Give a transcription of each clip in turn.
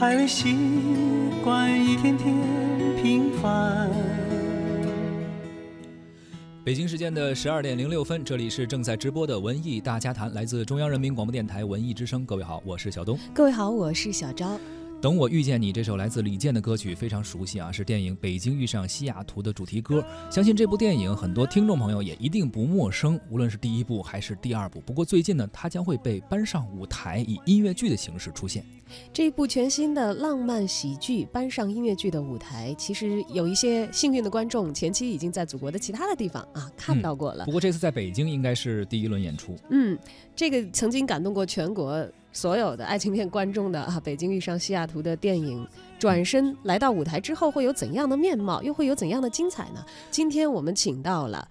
还未习惯一天天平凡。北京时间的十二点零六分，这里是正在直播的文艺大家谈，来自中央人民广播电台文艺之声。各位好，我是小东。各位好，我是小昭。等我遇见你这首来自李健的歌曲非常熟悉啊，是电影《北京遇上西雅图》的主题歌。相信这部电影很多听众朋友也一定不陌生，无论是第一部还是第二部。不过最近呢，它将会被搬上舞台，以音乐剧的形式出现。这一部全新的浪漫喜剧搬上音乐剧的舞台，其实有一些幸运的观众前期已经在祖国的其他的地方啊看到过了。不过这次在北京应该是第一轮演出。嗯，这个曾经感动过全国。所有的爱情片观众的啊，《北京遇上西雅图》的电影，转身来到舞台之后会有怎样的面貌，又会有怎样的精彩呢？今天我们请到了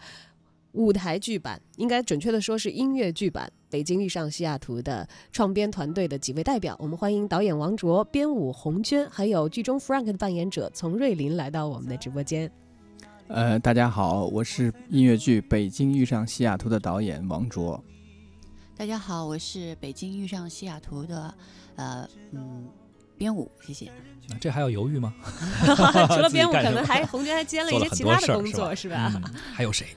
舞台剧版，应该准确的说是音乐剧版《北京遇上西雅图》的创编团队的几位代表。我们欢迎导演王卓、编舞洪娟，还有剧中 Frank 的扮演者丛瑞林来到我们的直播间。呃，大家好，我是音乐剧《北京遇上西雅图》的导演王卓。大家好，我是北京遇上西雅图的，呃，嗯，编舞，谢谢。这还要犹豫吗？除了编舞，可能还红军还兼了一些其他的工作，是吧？还有谁？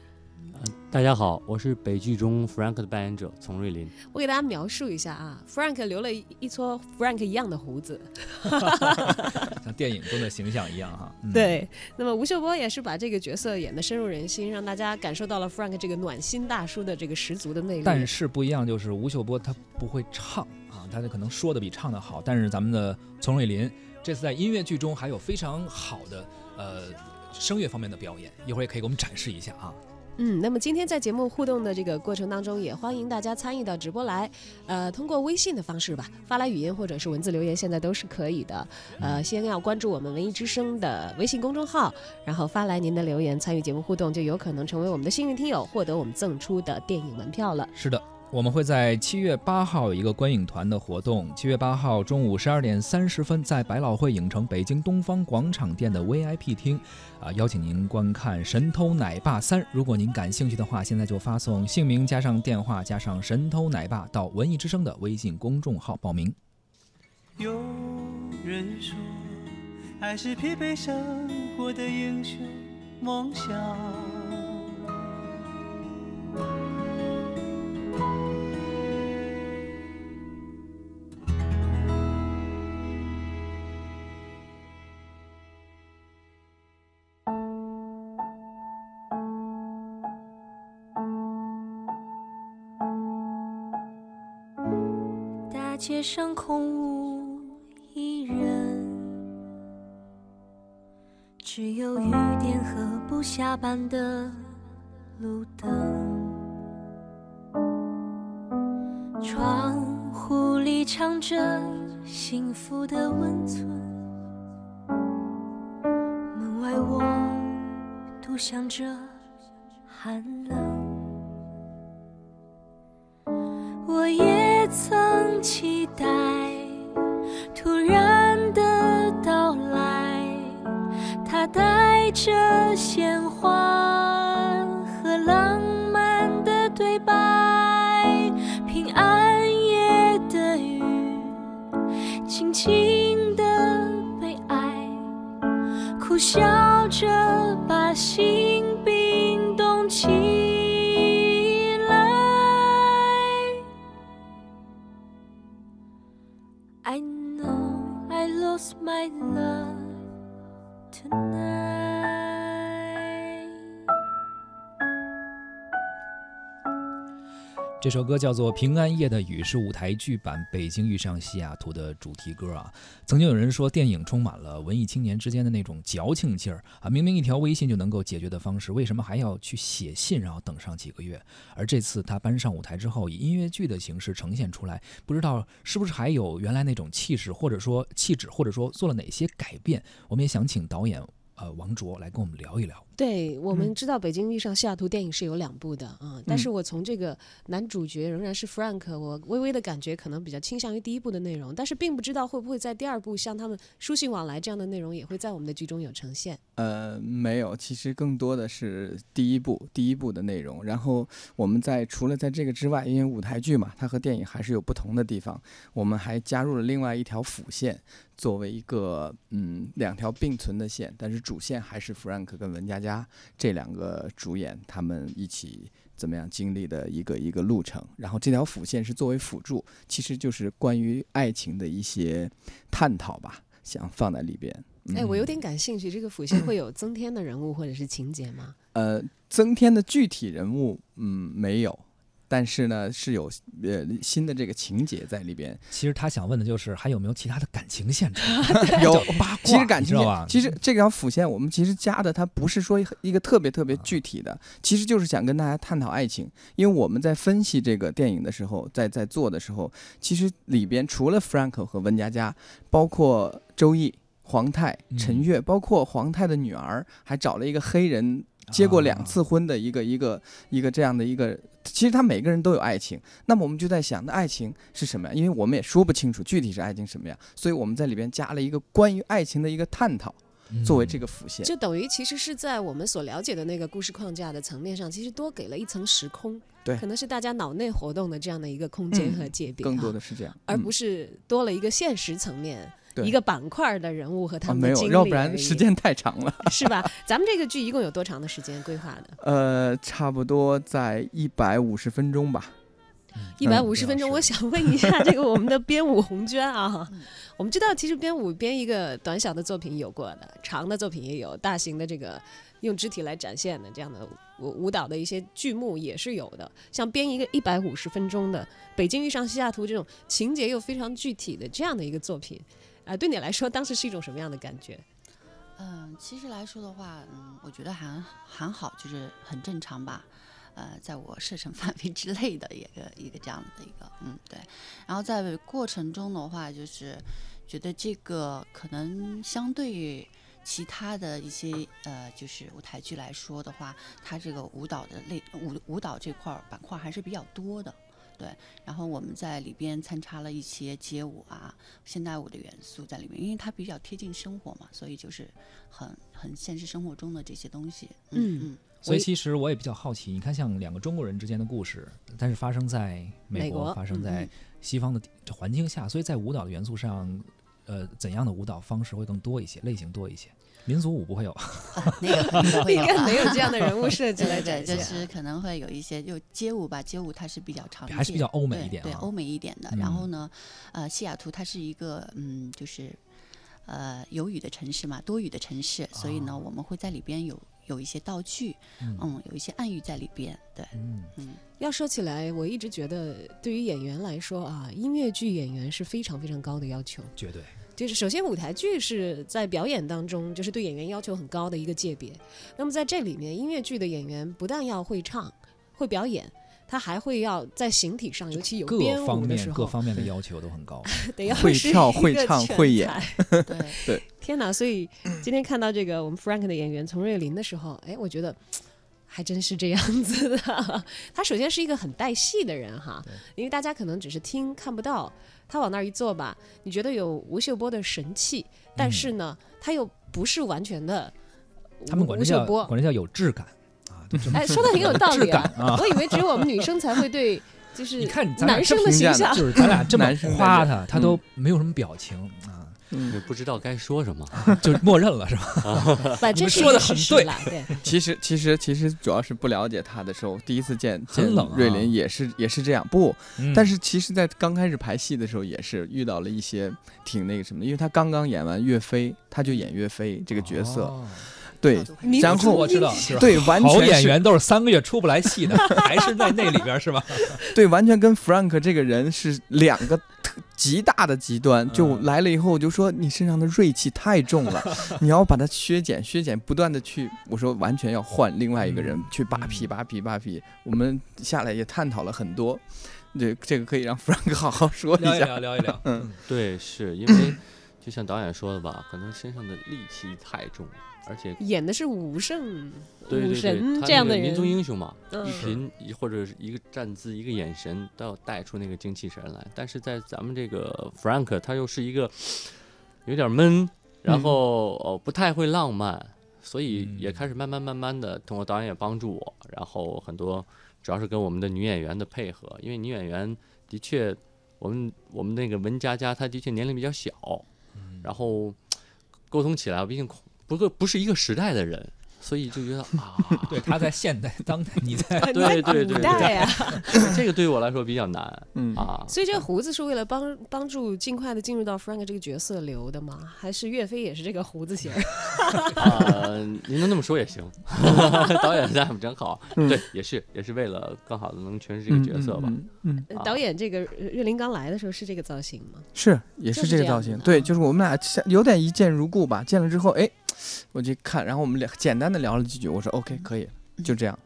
大家好，我是北剧中 Frank 的扮演者丛瑞林。我给大家描述一下啊，Frank 留了一撮 Frank 一样的胡子，像电影中的形象一样哈。对，那么吴秀波也是把这个角色演得深入人心，让大家感受到了 Frank 这个暖心大叔的这个十足的魅力。但是不一样就是吴秀波他不会唱啊，他可能说的比唱的好。但是咱们的丛瑞林这次在音乐剧中还有非常好的呃声乐方面的表演，一会儿也可以给我们展示一下啊。嗯，那么今天在节目互动的这个过程当中，也欢迎大家参与到直播来，呃，通过微信的方式吧，发来语音或者是文字留言，现在都是可以的。呃，先要关注我们文艺之声的微信公众号，然后发来您的留言，参与节目互动，就有可能成为我们的幸运听友，获得我们赠出的电影门票了。是的。我们会在七月八号有一个观影团的活动。七月八号中午十二点三十分，在百老汇影城北京东方广场店的 VIP 厅，啊，邀请您观看《神偷奶爸三》。如果您感兴趣的话，现在就发送姓名加上电话加上“神偷奶爸”到文艺之声的微信公众号报名。有人说，爱是疲惫生活的英雄梦想。街上空无一人，只有雨点和不下班的路灯。窗户里藏着幸福的温存，门外我独享着寒冷。期待突然的到来，他带着鲜花和浪漫的对白，平安夜的雨，轻轻的悲哀，苦笑着把心冰 my love 这首歌叫做《平安夜的雨》，是舞台剧版《北京遇上西雅图》的主题歌啊。曾经有人说，电影充满了文艺青年之间的那种矫情劲儿啊，明明一条微信就能够解决的方式，为什么还要去写信，然后等上几个月？而这次他搬上舞台之后，以音乐剧的形式呈现出来，不知道是不是还有原来那种气势，或者说气质，或者说做了哪些改变？我们也想请导演呃王卓来跟我们聊一聊。对我们嗯知道《北京遇上西雅图》电影是有两部的啊，但是嗯我从这个男主角仍然是 Frank，我微微的感觉可能比较倾向于第一部的内容，但是并不知道会不会在第二部像他们书信往来这样的内容也会在我们的剧中有呈现。呃，没有，其实更多的是第一部第一部的内容。然后我们在除了在这个之外，因为舞台剧嘛，它和电影还是有不同的地方，我们还加入了另外一条辅线，作为一个嗯两条并存的线，但是主线还是 Frank 跟文佳佳这两个主演他们一起怎么样经历的一个一个路程。然后这条辅线是作为辅助，其实就是关于爱情的一些探讨吧，想放在里边。嗯哎，我有点感兴趣，这个辅线会有增添的人物或者是情节吗？呃，增添的具体人物，嗯，没有，但是呢，是有呃新的这个情节在里边。其实他想问的就是还有没有其他的感情线？有八卦，其实感情线？其实这条辅线我们其实加的，它不是说一个特别特别具体的，其实就是想跟大家探讨爱情。因为我们在分析这个电影的时候，在在做的时候，其实里边除了 Frank 和温佳佳，包括周易、黄泰、陈嗯月，包括黄泰的女儿，还找了一个黑人。结过两次婚的一个一个一个这样的一个，其实他每个人都有爱情。那么我们就在想，那爱情是什么呀？因为我们也说不清楚具体是爱情什么样，所以我们在里边加了一个关于爱情的一个探讨，嗯作为这个辅线。就等于其实是在我们所了解的那个故事框架的层面上，其实多给了一层时空，对可能是大家脑内活动的这样的一个空间嗯和界别、更多啊的是这样，而不是、是多了一个现实层面。对一个板块的人物和他啊没有，们的经历、要不然时间太长了。是吧？咱们这个剧一共有多长的时间规划的？呃，差不多在一百五十分钟吧。一百五十分钟。是我想问一下，这个我们的编舞红娟啊 嗯，我们知道其实编舞编一个短小的作品有过的，长的作品也有，大型的这个用肢体来展现的这样的舞舞蹈的一些剧目也是有的。像编一个一百五十分钟的《北京遇上西雅图》这种情节又非常具体的这样的一个作品，啊、对你来说当时是一种什么样的感觉？嗯，其实来说的话，嗯，我觉得还还好，就是很正常吧。呃，在我射程 范围之内的一个一个这样的一个，嗯，对。然后在过程中的话，就是觉得这个可能相对于其他的一些呃，就是舞台剧来说的话，它这个舞蹈的类舞舞蹈这块板块还是比较多的。对，然后我们在里边参插了一些街舞啊、现代舞的元素在里面，因为它比较贴近生活嘛，所以就是很很现实生活中的这些东西。嗯嗯所以其实我也比较好奇，你看像两个中国人之间的故事，但是发生在美美国国，发生在嗯西方的环境下，所以在舞蹈的元素上，呃，怎样的舞蹈方式会更多一些，类型多一些？民族舞不会有，啊，那个应该没有这样的人物设计来对对，展现。就是可能会有一些就街舞吧，街舞它是比较常见，还是比较欧美对对，一点啊欧美一点的。嗯然后呢，呃，西雅图它是一个嗯，就是呃有雨的城市嘛，多雨的城市，所以呢，哦我们会在里边有有一些道具，嗯嗯，有一些暗喻在里边，对，嗯，嗯要说起来，我一直觉得对于演员来说啊，音乐剧演员是非常非常高的要求。绝对。就是首先舞台剧是在表演当中，就是对演员要求很高的一个界别。那么在这里面，音乐剧的演员不但要会唱、会表演，他还会要在形体上，尤其有各编方舞的时候，面各方面的 要求都很高。得要会是一跳会个全唱会演 对对，天哪！所以今天看到这个我们 Frank 的演员丛瑞林的时候，哎，我觉得还真是这样子的。他首先是一个很带戏的人哈，因为大家可能只是听看不到，他往那儿一坐吧，你觉得有吴秀波的神气，但是呢，他又不是完全的他们管这叫吴秀波。管这叫有质感啊，哎，说的很有道理质感啊我以为只有我们女生才会对，就是你看男生的形象。就是咱俩 这么夸他，他都没有什么表情啊，嗯，不知道该说什么。就默认了是吧？不，这是说一个得很对对。其实其实其实主要是不了解他的时候，第一次见见瑞林也是也是这样。不，嗯但是其实，在刚开始排戏的时候，也是遇到了一些挺那个什么，因为他刚刚演完岳飞，他就演岳飞这个角色。哦对，民然后我知道，是？对，完全是演员都是三个月出不来戏的，还是在那里边是吧？对，完全跟 Frank 这个人是两个特极大的极端。就嗯来了以后，我就说你身上的锐气太重了，你要把它削减、削减，不断的去，我说完全要换另外一个人嗯去扒皮、嗯扒皮、扒皮。我们下来也探讨了很多，对，这个可以让 Frank 好好说一下。聊一聊，聊一聊。嗯，对，是因为就像导演说的吧，可能身上的戾气太重，而且演的是武圣、武对对对，他神这样的人民族，英雄嘛，嗯一颦一或者是一个站姿、一个眼神，都要带出那个精气神来。但是在咱们这个 Frank，他又是一个有点闷，然嗯。后哦不太会浪漫，所以也嗯开始慢慢慢慢的通过导演也帮助我，然后很多主要是跟我们的女演员的配合，因为女演员的确，我们我们那个文佳佳她的确年龄比较小，嗯然后沟通起来，毕竟不个不是一个时代的人，所以就觉得 啊，对，他在现代、当代，你在对 对对古代啊，这个对于我来说比较难 嗯啊。所以这个胡子是为了帮帮助尽快的进入到 Frank 这个角色留的吗？还是岳飞也是这个胡子型儿？啊，您能那么说也行，导演家真好。嗯对，也是也是为了更好的能诠释这个角色吧。嗯嗯，啊呃导演这个呃岳林刚来的时候是这个造型吗？是也是是这个造型。对，就是我们俩像有点一见如故吧。见了之后，哎，我去看，然后我们聊简单的聊了几句，我说 OK 可以，就这样，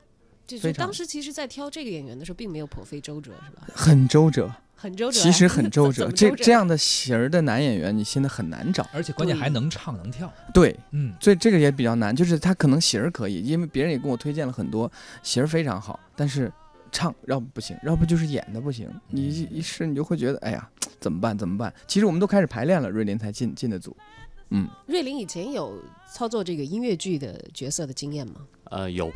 就就非常当时其实，在挑这个演员的时候，并没有颇费周折，是吧？很周折。很周折啊，其实很周折，这这样的型儿的男演员，你现在很难找。而且关键还能唱能跳。对，嗯，所以这个也比较难，就是他可能型儿可以，因为别人也跟我推荐了很多型儿非常好，但是唱要不不行，要不就是演的不行。你一一试你就会觉得，哎呀，怎么办？怎么办？其实我们都开始排练了，瑞林才进进的组。嗯，瑞林以前有操作这个音乐剧的角色的经验吗？呃，有，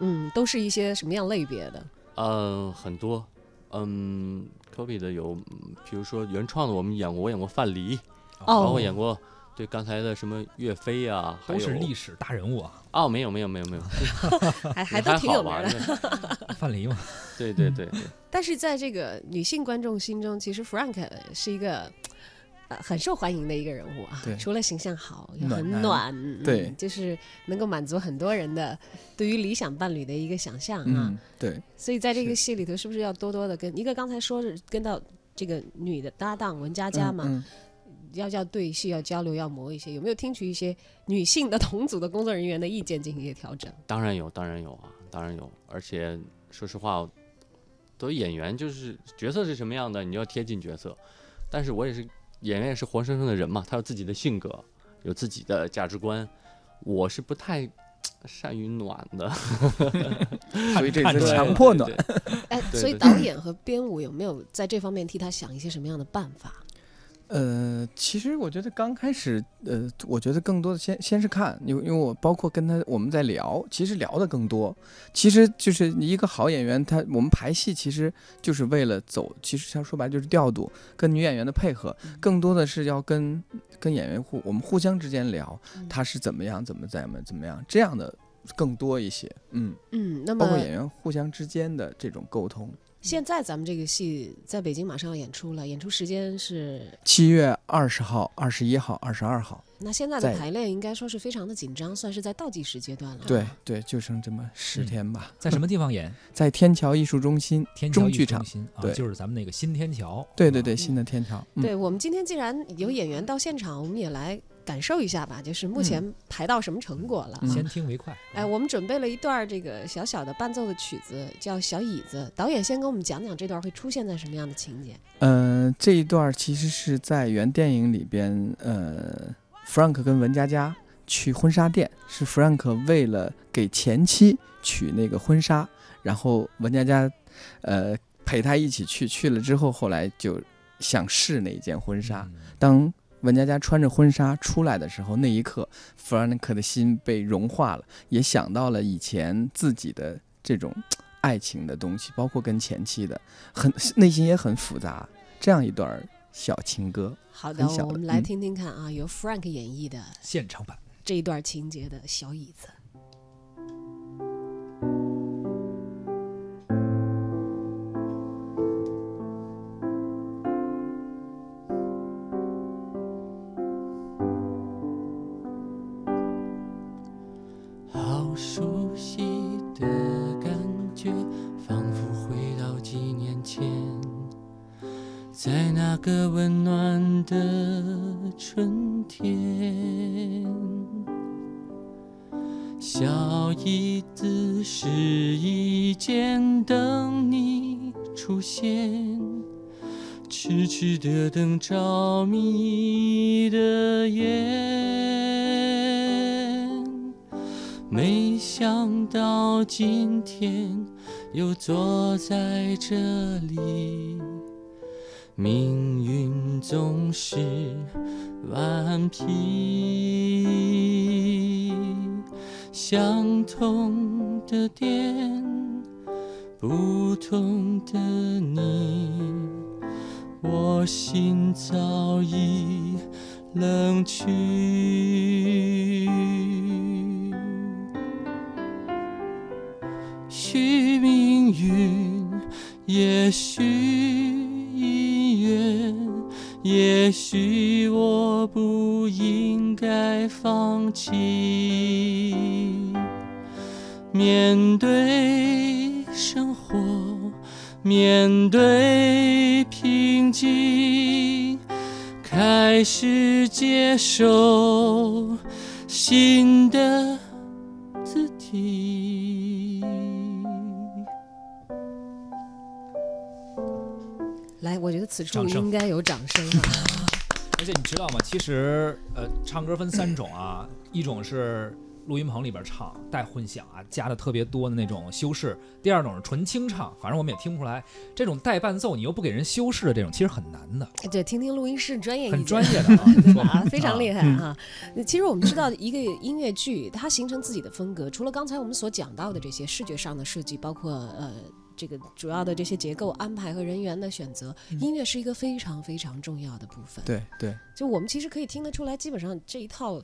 嗯，都是一些什么样类别的？呃，很多，嗯，copy 的有，嗯比如说原创的，我们演过，我演过范蠡，然后哦我演过。对刚才的什么岳飞呀、还都是历史大人物啊，哦，没有没有没有没有，还还都挺有名的。范蠡嘛。对对对对，但是在这个女性观众心中，其实 Frank 是一个。呃，很受欢迎的一个人物啊对，除了形象好，也很暖男暖，嗯对就是能够满足很多人的对于理想伴侣的一个想象啊。嗯，对，所以在这个戏里头，是不是要多多的跟一个刚才说是跟到这个女的搭档文佳佳嘛，嗯要要对戏要交流要磨一些，有没有听取一些女性的同组的工作人员的意见进行一些调整？当然有，当然有啊，当然有。而且说实话，作为演员，就是角色是什么样的，你就要贴近角色。但是我也是演员，也是活生生的人嘛，他有自己的性格，有自己的价值观。我是不太善于暖的，所以这是强迫暖。哎，所以导演和编舞有没有在这方面替他想一些什么样的办法？呃，其实我觉得刚开始，呃，我觉得更多的先先是看，因为因为我包括跟他我们在聊，其实聊的更多，其实就是一个好演员，他我们排戏其实就是为了走，其实像说白了就是调度跟女演员的配合，更多的是要跟跟演员互我们互相之间聊，他是怎么样怎么怎么怎么样这样的更多一些，嗯，嗯，那么包括演员互相之间的这种沟通。现在咱们这个戏在北京马上要演出了，演出时间是七月二十号、二十一号、二十二号。那现在的排练应该说是非常的紧张，算是在倒计时阶段了。对，对，就剩这么十嗯天吧。在什么地方演？在天桥艺术中心天桥剧场。术中心啊，对就是咱们那个新天桥。啊对对对，新的天桥。嗯、对我们今天既然有演员到现场，我们也来感受一下吧，就是目前排到什么成果了。嗯先听为快。哎，我们准备了一段这个小小的伴奏的曲子，叫《小椅子》。导演先给我们讲讲这段会出现在什么样的情节？呃，这一段其实是在原电影里边，呃，Frank 跟文佳佳去婚纱店，是 Frank 为了给前妻取那个婚纱，然后文佳佳，呃，陪他一起去，去了之后，后来就想试那一件婚纱。嗯当文佳佳穿着婚纱出来的时候，那一刻，弗兰克的心被融化了，也想到了以前自己的这种爱情的东西，包括跟前妻的，很内心也很复杂。这样一段小情歌，好的，的我们来嗯听听看啊，由 Frank 演绎的现场版。这一段情节的小椅子。出现，痴痴的等着迷的眼。没想到今天又坐在这里，命运总是顽皮。相同的点，不同的你，我心早已冷去。许命运，也许姻缘，也许我不应该放弃。面对，面对平静，开始接受新的自己。来，我觉得此处应该有掌声啊！而且你知道吗？其实呃，唱歌分三种啊，一种是录音棚里边唱带混响啊，加的特别多的那种修饰；第二种是纯清唱，反正我们也听不出来。这种带伴奏，你又不给人修饰的这种，其实很难的，对，听听录音室专业很专业的啊，对吧？非常啊厉害哈、其实我们知道，一个音乐剧它形成自己的风格，除了刚才我们所讲到的这些视觉上的设计，包括呃这个主要的这些结构安排和人员的选择，音乐是一个非常非常重要的部分。，对对，就我们其实可以听得出来，基本上这一套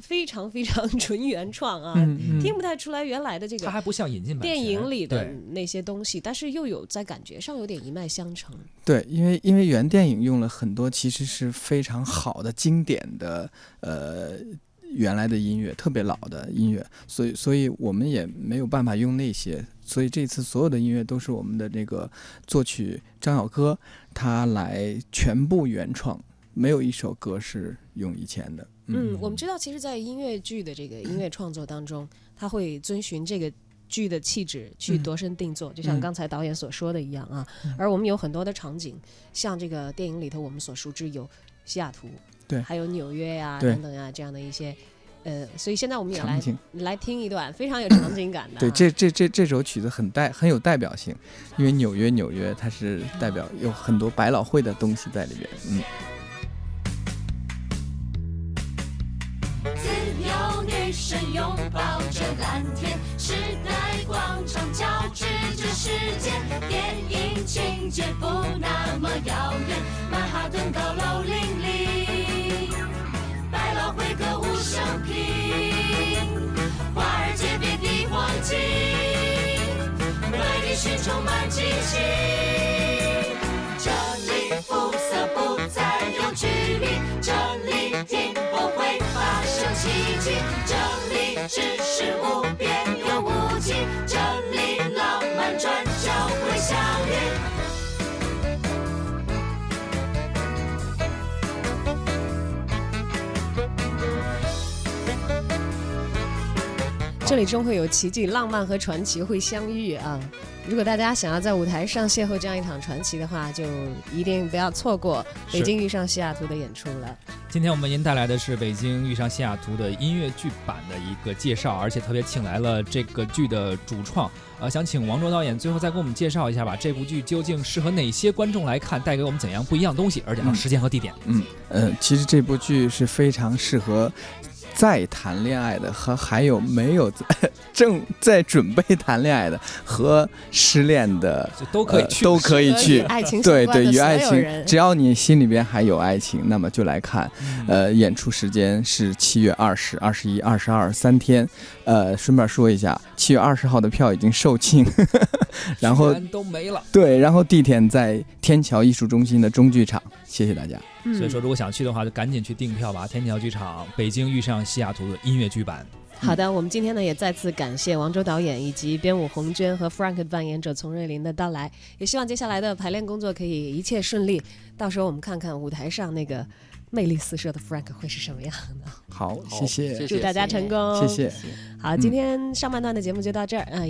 非常非常 纯原创啊，听不太出来原来的这个。它还不像引进版电影里的那些东西，但是又有在感觉上有点一脉相承。对，因为因为原电影用了很多其实是非常好的经典的呃原来的音乐，特别老的音乐，所以所以我们也没有办法用那些，所以这次所有的音乐都是我们的这个作曲张小歌他来全部原创，没有一首歌是用以前的。嗯，我们知道，其实，在音乐剧的这个音乐 创作当中，他会遵循这个剧的气质去嗯度身定做，就像嗯刚才导演所说的一样啊。嗯而我们有很多的场景，像这个电影里头我们所熟知有西雅图，对还有纽约呀、对等等呀这样的一些，呃，所以现在我们也来。来听一段非常有场景感的、啊。对，这这这这首曲子很代很有代表性，因为纽约纽约它是代表有很多百老汇的东西在里边。嗯。拥抱着蓝天，时代广场交织着时间，电影情节不那么遥远，曼哈顿高楼林立，百老汇歌舞升平，华尔街遍地黄金，外地是充满激情。里只是无边又无际，这里浪漫转角会相遇。这里终会有奇迹、浪漫和传奇会相遇啊！如果大家想要在舞台上邂逅这样一场传奇的话，就一定不要错过北京遇上西雅图的演出了。今天我们为您带来的是北京遇上西雅图的音乐剧版的一个介绍，而且特别请来了这个剧的主创，呃，想请王卓导演最后再给我们介绍一下吧，这部剧究竟适合哪些观众来看，带给我们怎样不一样东西，而且还有时间和地点。嗯，呃，其实这部剧是非常适合在谈恋爱的和还有没有在 正在准备谈恋爱的和失恋的都可以去，呃都可以去。爱情对对，与爱情，只要你心里边还有爱情，那么就来看。嗯呃，演出时间是七月二十、二十一、二十二三天。呃，顺便说一下，七月二十号的票已经售罄，然后全都没了。对，然后地点在天桥艺术中心的中剧场。谢谢大家。嗯所以说，如果想去的话，就赶紧去订票吧。天桥剧场，北京遇上西雅图的音乐剧版。好的，我们今天呢也再次感谢王周导演以及编舞红娟和 Frank 的扮演者丛瑞林的到来，也希望接下来的排练工作可以一切顺利。到时候我们看看舞台上那个魅力四射的 Frank 会是什么样的？好，谢谢，谢祝大家成功，谢谢。好，今天上半段的节目就到这儿，嗯、